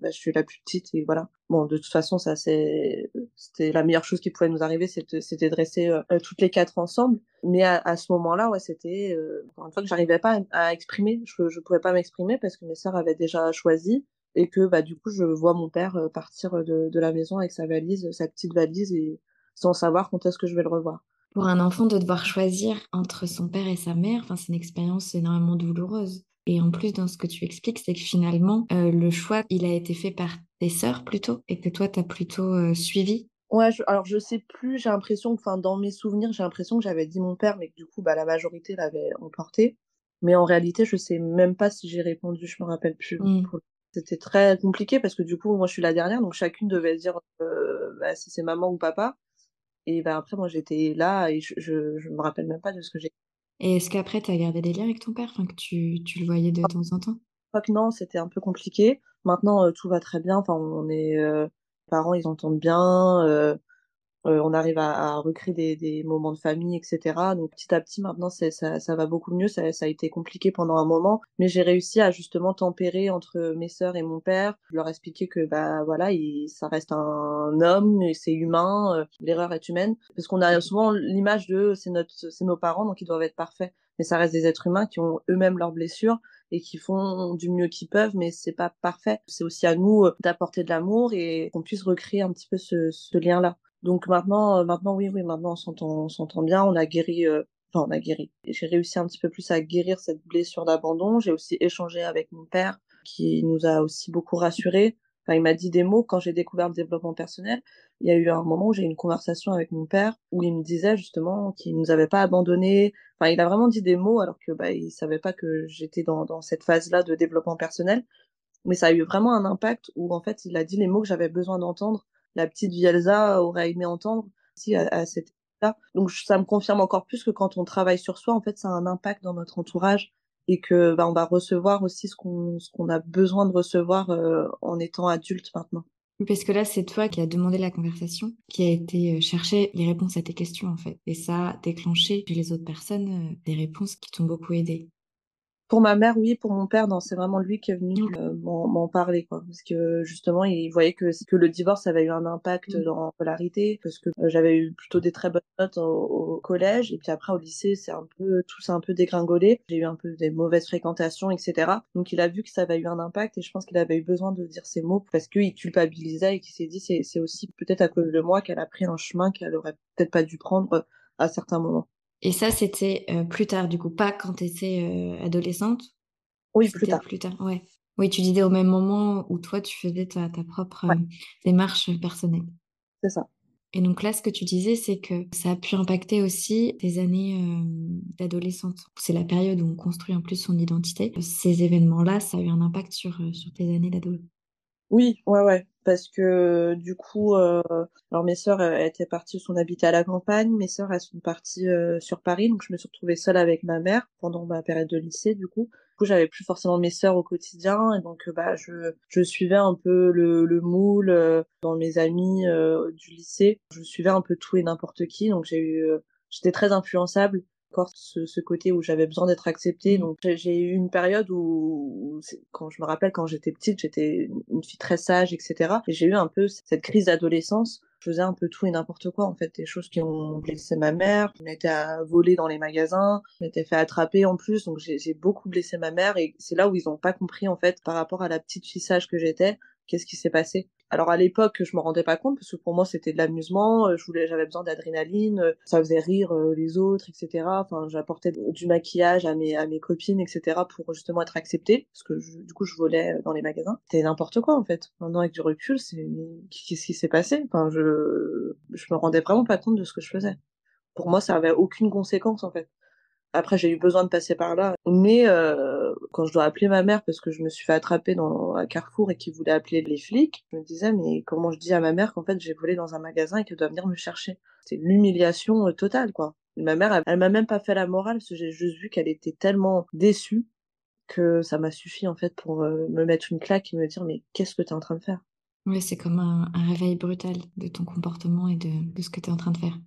bah, je suis la plus petite et voilà. Bon de toute façon ça c'est c'était la meilleure chose qui pouvait nous arriver c'était de rester euh, toutes les quatre ensemble. Mais à, à ce moment-là ouais c'était euh, encore une fois que j'arrivais pas à, à exprimer, je je pouvais pas m'exprimer parce que mes sœurs avaient déjà choisi et que bah du coup je vois mon père euh, partir de, de la maison avec sa valise, sa petite valise et sans savoir quand est-ce que je vais le revoir. Pour un enfant de devoir choisir entre son père et sa mère, enfin c'est une expérience énormément douloureuse. Et en plus, dans ce que tu expliques, c'est que finalement, euh, le choix, il a été fait par tes sœurs plutôt, et que toi, tu as plutôt euh, suivi. Ouais, alors je sais plus, j'ai l'impression, enfin dans mes souvenirs, j'ai l'impression que j'avais dit mon père, mais que du coup, bah, la majorité l'avait emporté. Mais en réalité, je sais même pas si j'ai répondu, je me rappelle plus. Mmh. C'était très compliqué parce que du coup, moi, je suis la dernière, donc chacune devait dire euh, bah, si c'est maman ou papa. Et bah, après, moi, j'étais là et je, je, je, me rappelle même pas de ce que j'ai. Et est-ce qu'après, tu as gardé des liens avec ton père, enfin, que tu, tu le voyais de temps en temps? Je crois que non, c'était un peu compliqué. Maintenant, euh, tout va très bien. Enfin, on est euh, parents, ils entendent bien. Euh, on arrive à, à recréer des, des, moments de famille, etc. Donc petit à petit maintenant ça, ça va beaucoup mieux. Ça, ça, a été compliqué pendant un moment, mais j'ai réussi à justement tempérer entre mes sœurs et mon père. Je leur expliquer que bah voilà, il, ça reste un homme, c'est humain, euh, l'erreur est humaine, parce qu'on a souvent l'image de c'est notre, c'est nos parents donc ils doivent être parfaits, mais ça reste des êtres humains qui ont eux-mêmes leurs blessures et qui font du mieux qu'ils peuvent, mais c'est pas parfait. C'est aussi à nous euh, d'apporter de l'amour et qu'on puisse recréer un petit peu ce, ce lien-là. Donc maintenant, euh, maintenant oui, oui, maintenant on s'entend, on s'entend bien. On a guéri, euh, enfin on a guéri. J'ai réussi un petit peu plus à guérir cette blessure d'abandon. J'ai aussi échangé avec mon père, qui nous a aussi beaucoup rassurés. Enfin, il m'a dit des mots quand j'ai découvert le développement personnel. Il y a eu un moment où j'ai eu une conversation avec mon père où il me disait justement qu'il nous avait pas abandonnés. Enfin, il a vraiment dit des mots alors que bah il savait pas que j'étais dans, dans cette phase-là de développement personnel. Mais ça a eu vraiment un impact où en fait il a dit les mots que j'avais besoin d'entendre la petite Vielza aurait aimé entendre si à, à cette là Donc ça me confirme encore plus que quand on travaille sur soi, en fait, ça a un impact dans notre entourage et que bah, on va recevoir aussi ce qu'on ce qu'on a besoin de recevoir euh, en étant adulte maintenant. Parce que là, c'est toi qui as demandé la conversation, qui a été euh, chercher les réponses à tes questions, en fait. Et ça a déclenché chez les autres personnes euh, des réponses qui t'ont beaucoup aidé. Pour ma mère, oui. Pour mon père, non. C'est vraiment lui qui est venu euh, m'en parler, quoi. Parce que justement, il voyait que que le divorce avait eu un impact mmh. dans la scolarité, parce que euh, j'avais eu plutôt des très bonnes notes au, collège, et puis après au lycée, c'est un peu tout s'est un peu dégringolé. J'ai eu un peu des mauvaises fréquentations, etc. Donc il a vu que ça avait eu un impact, et je pense qu'il avait eu besoin de dire ces mots parce qu'il culpabilisait et qu'il s'est dit c'est c'est aussi peut-être à cause de moi qu'elle a pris un chemin qu'elle aurait peut-être pas dû prendre à certains moments. Et ça, c'était euh, plus tard, du coup, pas quand tu étais euh, adolescente? Oui, plus tard. Plus tard, ouais. Oui, tu disais au même moment où toi, tu faisais ta, ta propre euh, démarche personnelle. C'est ça. Et donc là, ce que tu disais, c'est que ça a pu impacter aussi tes années d'adolescente. C'est la période où on construit en plus son identité. Ces événements-là, ça a eu un impact sur, sur tes années d'adolescence. Oui, ouais, ouais. Parce que du coup, euh, alors mes sœurs étaient parties, on habitait à la campagne. Mes sœurs elles sont parties euh, sur Paris, donc je me suis retrouvée seule avec ma mère pendant ma période de lycée. Du coup, du coup j'avais plus forcément mes sœurs au quotidien, et donc bah je je suivais un peu le le moule euh, dans mes amis euh, du lycée. Je suivais un peu tout et n'importe qui, donc j'ai eu j'étais très influençable encore ce, ce côté où j'avais besoin d'être acceptée. Donc j'ai eu une période où, où quand je me rappelle quand j'étais petite, j'étais une fille très sage, etc. Et j'ai eu un peu cette crise d'adolescence. Je faisais un peu tout et n'importe quoi, en fait, des choses qui ont blessé ma mère. Était à voler dans les magasins, on était fait attraper en plus, donc j'ai beaucoup blessé ma mère. Et c'est là où ils n'ont pas compris, en fait, par rapport à la petite fille sage que j'étais, qu'est-ce qui s'est passé. Alors à l'époque, je me rendais pas compte parce que pour moi c'était de l'amusement, euh, je voulais, j'avais besoin d'adrénaline, euh, ça faisait rire euh, les autres, etc. Enfin, j'apportais du maquillage à mes à mes copines, etc. pour justement être acceptée parce que du coup je volais dans les magasins. C'était n'importe quoi en fait. Maintenant avec du recul, c'est qu'est-ce qui s'est passé? Enfin, je je me rendais vraiment pas compte de ce que je faisais. Pour moi, ça avait aucune conséquence en fait. Après, j'ai eu besoin de passer par là. Mais euh, quand je dois appeler ma mère parce que je me suis fait attraper dans un carrefour et qu'il voulait appeler les flics, je me disais mais comment je dis à ma mère qu'en fait j'ai volé dans un magasin et qu'elle doit venir me chercher? C'est l'humiliation euh, totale quoi. ma mère, elle, elle m'a même pas fait la morale parce que j'ai juste vu qu'elle était tellement déçue que ça m'a suffi en fait pour euh, me mettre une claque et me dire mais qu'est-ce que tu es en train de faire? Oui, c'est comme un, un, réveil brutal de ton comportement et de, de ce que tu es en train de faire.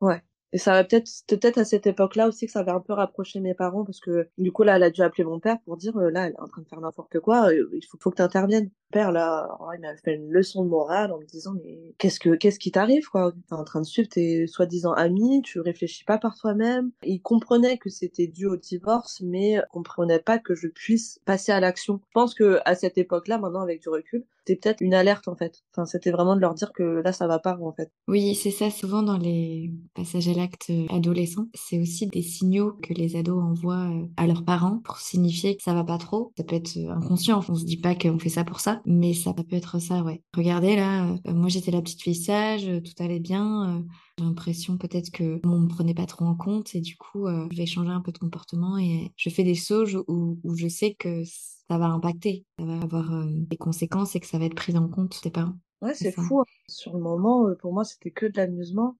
Ouais. Et ça va peut-être, peut-être à cette époque-là aussi que ça avait un peu rapproché mes parents parce que du coup là, elle a dû appeler mon père pour dire euh, là, elle est en train de faire n'importe quoi, euh, il faut, faut que. Mon père là, il m'a fait une leçon de morale en me disant mais qu'est-ce que qu'est-ce qui t'arrive quoi? T'es en train de suivre tes soi-disant amis, tu réfléchis pas par toi-même. Il comprenait que c'était dû au divorce, mais comprenait pas que je puisse passer à l'action. Je pense que à cette époque-là, maintenant avec du recul, c'était peut-être une alerte en fait. Enfin, c'était vraiment de leur dire que là, ça va pas en fait. Oui, c'est ça. Souvent dans les passages à l'acte euh, adolescents, c'est aussi des signaux que les ados envoient euh, à leurs parents pour signifier que ça va pas trop. Ça peut être euh, inconscient. On se dit pas qu'on fait ça pour ça, mais ça peut être ça, ouais. Regardez là, moi j'étais la petite fille sage, tout allait bien. J'ai l'impression peut-être que on me prenait pas trop en compte et du coup, je vais changer un peu de comportement et je fais des sauges où, où je sais que ça va impacter, ça va avoir euh, des conséquences et que ça va être pris en compte tes parents. Ouais, c'est fou. Hein. Sur le moment, euh, pour moi, c'était que de l'amusement.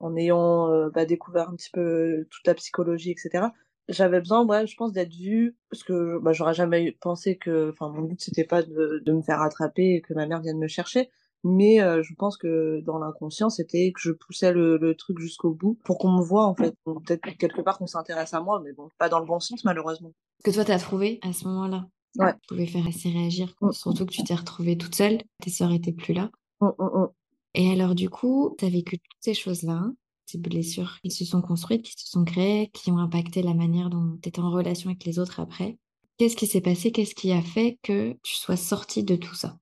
En ayant euh, bah, découvert un petit peu toute la psychologie, etc. J'avais besoin, ouais, je pense, d'être vue, parce que bah, j'aurais jamais pensé que, enfin, mon but c'était pas de, de, me faire attraper et que ma mère vienne me chercher, mais euh, je pense que dans l'inconscient, c'était que je poussais le, le truc jusqu'au bout pour qu'on me voit en fait. Peut-être quelque part qu'on s'intéresse à moi, mais bon, pas dans le bon sens malheureusement. Que toi t'as trouvé à ce moment-là Ouais. Tu pouvais faire assez réagir, mmh. surtout que tu t'es retrouvée toute seule, tes sœurs étaient plus là. Mmh, Et alors du coup, tu as vécu toutes ces choses-là, ces blessures qui se sont construites, qui se sont créées, qui ont impacté la manière dont tu étais en relation avec les autres après. Qu'est-ce qui s'est passé? Qu'est-ce qui a fait que tu sois sortie de tout ça?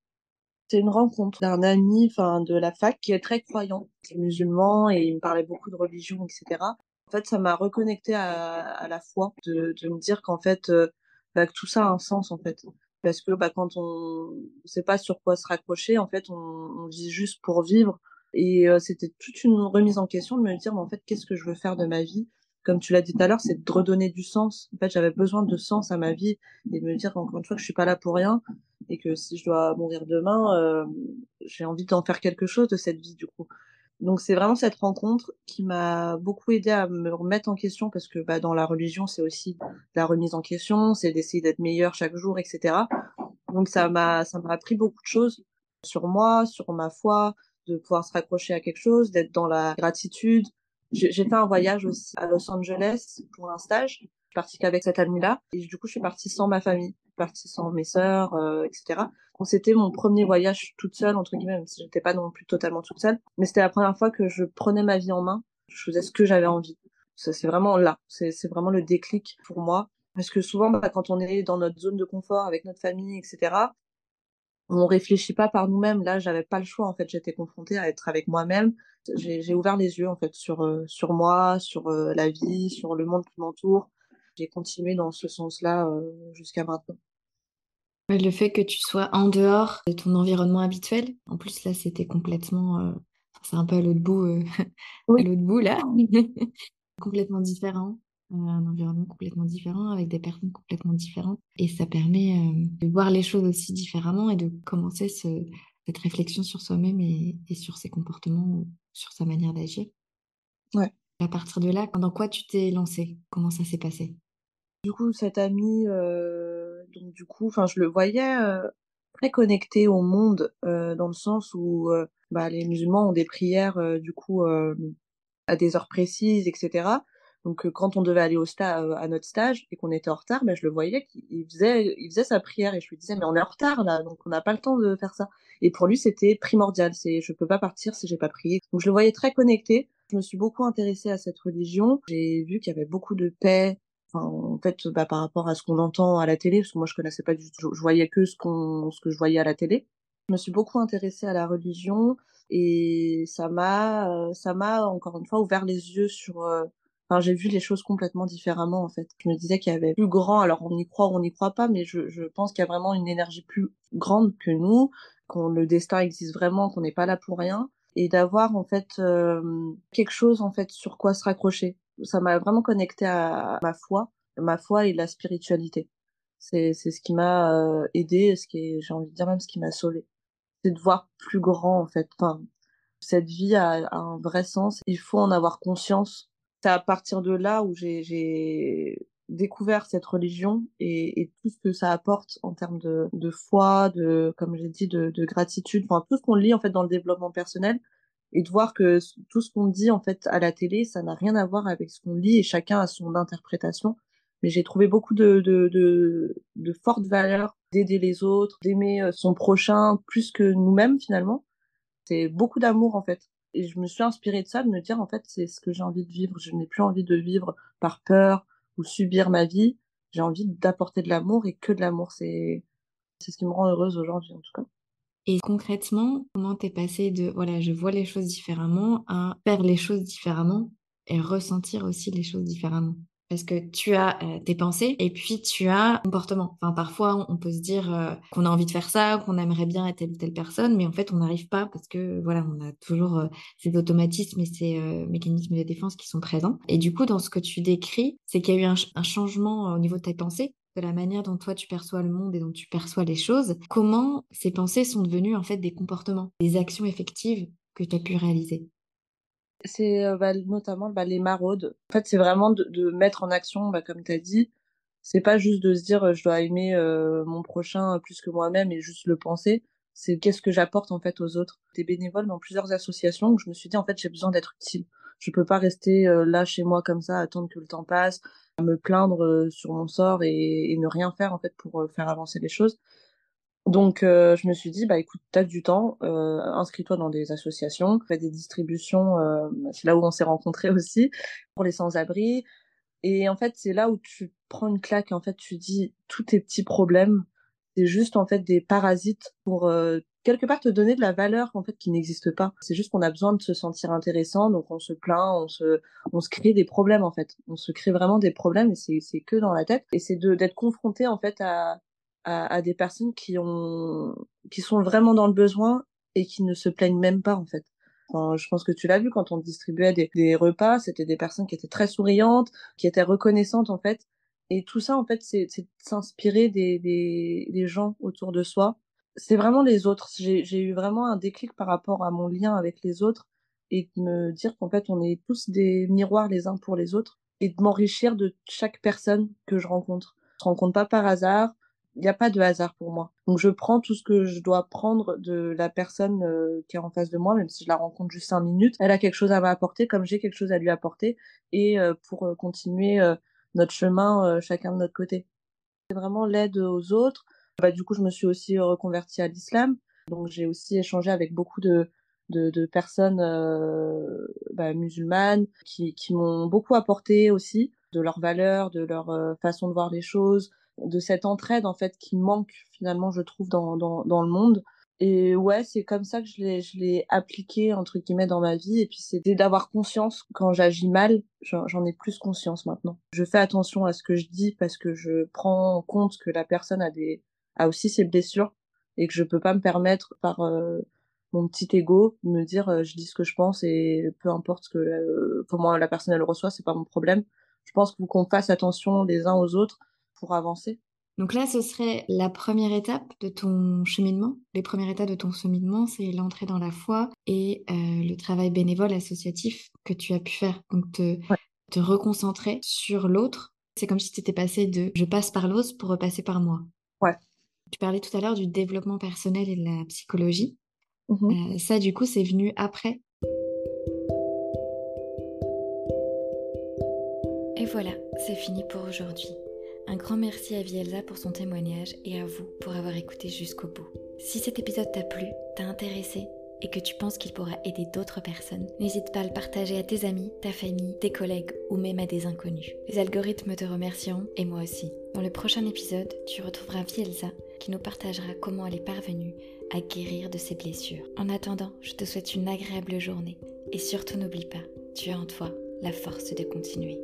C'est une rencontre d'un ami, enfin de la fac, qui est très croyant, qui est musulman et il me parlait beaucoup de religion, etc. En fait, ça m'a reconnecté à, la foi, de, me dire qu'en fait, euh, bah, que tout ça a un sens en fait. Parce que bah, quand on ne sait pas sur quoi se raccrocher, en fait, on vit juste pour vivre. Et euh, c'était toute une remise en question de me dire, mais en fait, qu'est-ce que je veux faire de ma vie? Comme tu l'as dit tout à l'heure, c'est de redonner du sens. En fait, j'avais besoin de sens à ma vie et de me dire encore une fois que je suis pas là pour rien et que si je dois mourir demain, euh, j'ai envie d'en faire quelque chose de cette vie du coup. Donc c'est vraiment cette rencontre qui m'a beaucoup aidé à me remettre en question parce que bah, dans la religion c'est aussi la remise en question, c'est d'essayer d'être meilleur chaque jour, etc. Donc ça m'a ça m'a appris beaucoup de choses sur moi, sur ma foi, de pouvoir se raccrocher à quelque chose, d'être dans la gratitude. J'ai fait un voyage aussi à Los Angeles pour un stage. Je suis partie qu'avec cette amie-là et du coup je suis partie sans ma famille partie sans mes sœurs, euh, etc. Donc c'était mon premier voyage toute seule entre guillemets, même si j'étais pas non plus totalement toute seule, mais c'était la première fois que je prenais ma vie en main, je faisais ce que j'avais envie. C'est vraiment là, c'est c'est vraiment le déclic pour moi, parce que souvent bah, quand on est dans notre zone de confort avec notre famille, etc. On réfléchit pas par nous-mêmes. Là, j'avais pas le choix. En fait, j'étais confrontée à être avec moi-même. J'ai ouvert les yeux en fait sur euh, sur moi, sur euh, la vie, sur le monde qui m'entoure j'ai continué dans ce sens-là euh, jusqu'à maintenant. Le fait que tu sois en dehors de ton environnement habituel, en plus là c'était complètement, c'est un peu à l'autre bout, <laughs> oui. à l'autre bout là, <laughs> complètement différent. Un environnement complètement différent, avec des personnes complètement différentes. Et ça permet euh, de voir les choses aussi différemment et de commencer cette réflexion sur soi-même et, sur ses comportements, sur sa manière d'agir. Ouais. À partir de là, dans quoi tu t'es lancé Comment ça s'est passé? Du coup, cet ami, euh, donc du coup, enfin, je le voyais euh, très connecté au monde, dans le sens où bah, les musulmans ont des prières, du coup, à des heures précises, etc. Donc quand on devait aller au stage, à notre stage et qu'on était en retard, ben je le voyais qu'il faisait, il faisait sa prière et je lui disais mais on est en retard là, donc on n'a pas le temps de faire ça. Et pour lui c'était primordial, c'est je peux pas partir si j'ai pas prié. Donc je le voyais très connecté. Je me suis beaucoup intéressée à cette religion. J'ai vu qu'il y avait beaucoup de paix. En fait, bah, par rapport à ce qu'on entend à la télé, parce que moi je connaissais pas du tout, je, voyais que ce qu'on, ce que je voyais à la télé. Je me suis beaucoup intéressée à la religion et ça m'a, ça m'a encore une fois ouvert les yeux sur euh, j'ai vu les choses complètement différemment en fait. Je me disais qu'il y avait plus grand, alors on y croit ou on n'y croit pas, mais je, je pense qu'il y a vraiment une énergie plus grande que nous, qu'on le destin existe vraiment, qu'on n'est pas là pour rien, et d'avoir en fait euh, quelque chose en fait sur quoi se raccrocher. Ça m'a vraiment connecté à, ma foi, ma foi et la spiritualité. C'est c'est ce qui m'a euh, aidé, ce qui j'ai envie de dire même ce qui m'a sauvé. C'est de voir plus grand en fait. Enfin, cette vie a, a un vrai sens. Il faut en avoir conscience c'est à partir de là où j'ai découvert cette religion et, et, tout ce que ça apporte en termes de, de foi, de, comme j'ai dit, de, de, gratitude, enfin tout ce qu'on lit en fait dans le développement personnel et de voir que tout ce qu'on dit en fait à la télé, ça n'a rien à voir avec ce qu'on lit et chacun a son interprétation. Mais j'ai trouvé beaucoup de, de, de, de fortes valeurs d'aider les autres, d'aimer euh, son prochain plus que nous-mêmes finalement. C'est beaucoup d'amour en fait. Et je me suis inspirée de ça, de me dire, en fait, c'est ce que j'ai envie de vivre. Je n'ai plus envie de vivre par peur ou subir ma vie. J'ai envie d'apporter de l'amour et que de l'amour. C'est, c'est ce qui me rend heureuse aujourd'hui, en tout cas. Et concrètement, comment t'es passé de, voilà, je vois les choses différemment à faire les choses différemment et ressentir aussi les choses différemment? Parce que tu as euh, tes pensées et puis tu as ton comportement. Enfin, parfois, on peut se dire euh, qu'on a envie de faire ça, qu'on aimerait bien être telle ou telle personne, mais en fait, on n'arrive pas parce que voilà, on a toujours euh, ces automatismes et ces mécanismes de défense qui sont présents. Et du coup, dans ce que tu décris, c'est qu'il y a eu un, un changement au niveau de tes pensées de la manière dont toi tu perçois le monde et dont tu perçois les choses, comment ces pensées sont devenues en fait des comportements, des actions effectives que tu as pu réaliser? C'est euh, bah, notamment bah, les maraudes. En fait, c'est vraiment de, de, mettre en action, bah, comme tu as dit. C'est pas juste de se dire euh, je dois aimer euh, mon prochain plus que moi-même et juste le penser. C'est qu'est-ce que j'apporte en fait aux autres. T'es bénévole dans plusieurs associations où je me suis dit en fait j'ai besoin d'être utile. Je peux pas rester là chez moi comme ça, attendre que le temps passe, me plaindre sur mon sort et, et, ne rien faire en fait pour faire avancer les choses. Donc euh, je me suis dit bah écoute t'as du temps, euh, inscris-toi dans des associations, fais des distributions, euh, c'est là où on s'est rencontrés <laughs> aussi pour les sans-abri. Et en fait c'est là où tu prends une claque, en fait tu dis tous tes petits problèmes, c'est juste en fait des parasites pour euh, quelque part te donner de la valeur en fait qui n'existe pas. C'est juste qu'on a besoin de se sentir intéressant, donc on se plaint, on se on se crée des problèmes en fait. On se crée vraiment des problèmes et c'est c'est que dans la tête et c'est de d'être confronté en fait à à, à, des personnes qui ont qui sont vraiment dans le besoin et qui ne se plaignent même pas en fait. Je pense que tu l'as vu quand on distribuait des, des repas, c'était des personnes qui étaient très souriantes, qui étaient reconnaissantes en fait. Et tout ça en fait, c'est s'inspirer des, des, des gens autour de soi. C'est vraiment les autres. J'ai eu vraiment un déclic par rapport à mon lien avec les autres et de me dire qu'en fait on est tous des miroirs les uns pour les autres et de m'enrichir de chaque personne que je rencontre. Je rencontre pas par hasard, il n'y a pas de hasard pour moi. Donc je prends tout ce que je dois prendre de la personne euh, qui est en face de moi, même si je la rencontre juste cinq minutes. Elle a quelque chose à m'apporter, comme j'ai quelque chose à lui apporter, et euh, pour euh, continuer notre chemin chacun de notre côté. C'est vraiment l'aide aux autres. Bah, du coup, je me suis aussi reconvertie à l'islam, donc j'ai aussi échangé avec beaucoup de de, de personnes bah, musulmanes qui, qui m'ont beaucoup apporté aussi de leurs valeurs, de leur façon de voir les choses, de cette entraide en fait qui manque finalement je trouve dans, dans, dans le monde. Et ouais c'est comme ça que je l'ai je l'ai appliqué entre guillemets dans ma vie. Et puis c'est d'avoir conscience quand j'agis mal j'en ai plus conscience maintenant. Je fais attention à ce que je dis parce que je prends en compte que la personne a des a aussi ses blessures et que je peux pas me permettre par euh, mon petit ego me dire euh, je dis ce que je pense et peu importe que euh, comment la personne elle le reçoit c'est pas mon problème. Je pense qu'on fasse attention les uns aux autres pour avancer? Donc là, ce serait la première étape de ton cheminement. Les premières étapes de ton cheminement, c'est l'entrée dans la foi et euh, le travail bénévole associatif que tu as pu faire. Donc te, te reconcentrer sur l'autre. C'est comme si tu étais passé de je passe par l'autre pour repasser par moi. Ouais. Tu parlais tout à l'heure du développement personnel et de la psychologie. Mmh euh, ça, du coup, c'est venu après. Et voilà, c'est fini pour aujourd'hui. Un grand merci à Vielza pour son témoignage et à vous pour avoir écouté jusqu'au bout. Si cet épisode t'a plu, t'a intéressé et que tu penses qu'il pourra aider d'autres personnes, n'hésite pas à le partager à tes amis, ta famille, tes collègues ou même à des inconnus. Les algorithmes te remercieront et moi aussi. Dans le prochain épisode, tu retrouveras Vielza qui nous partagera comment elle est parvenue à guérir de ses blessures. En attendant, je te souhaite une agréable journée et surtout n'oublie pas, tu as en toi la force de continuer.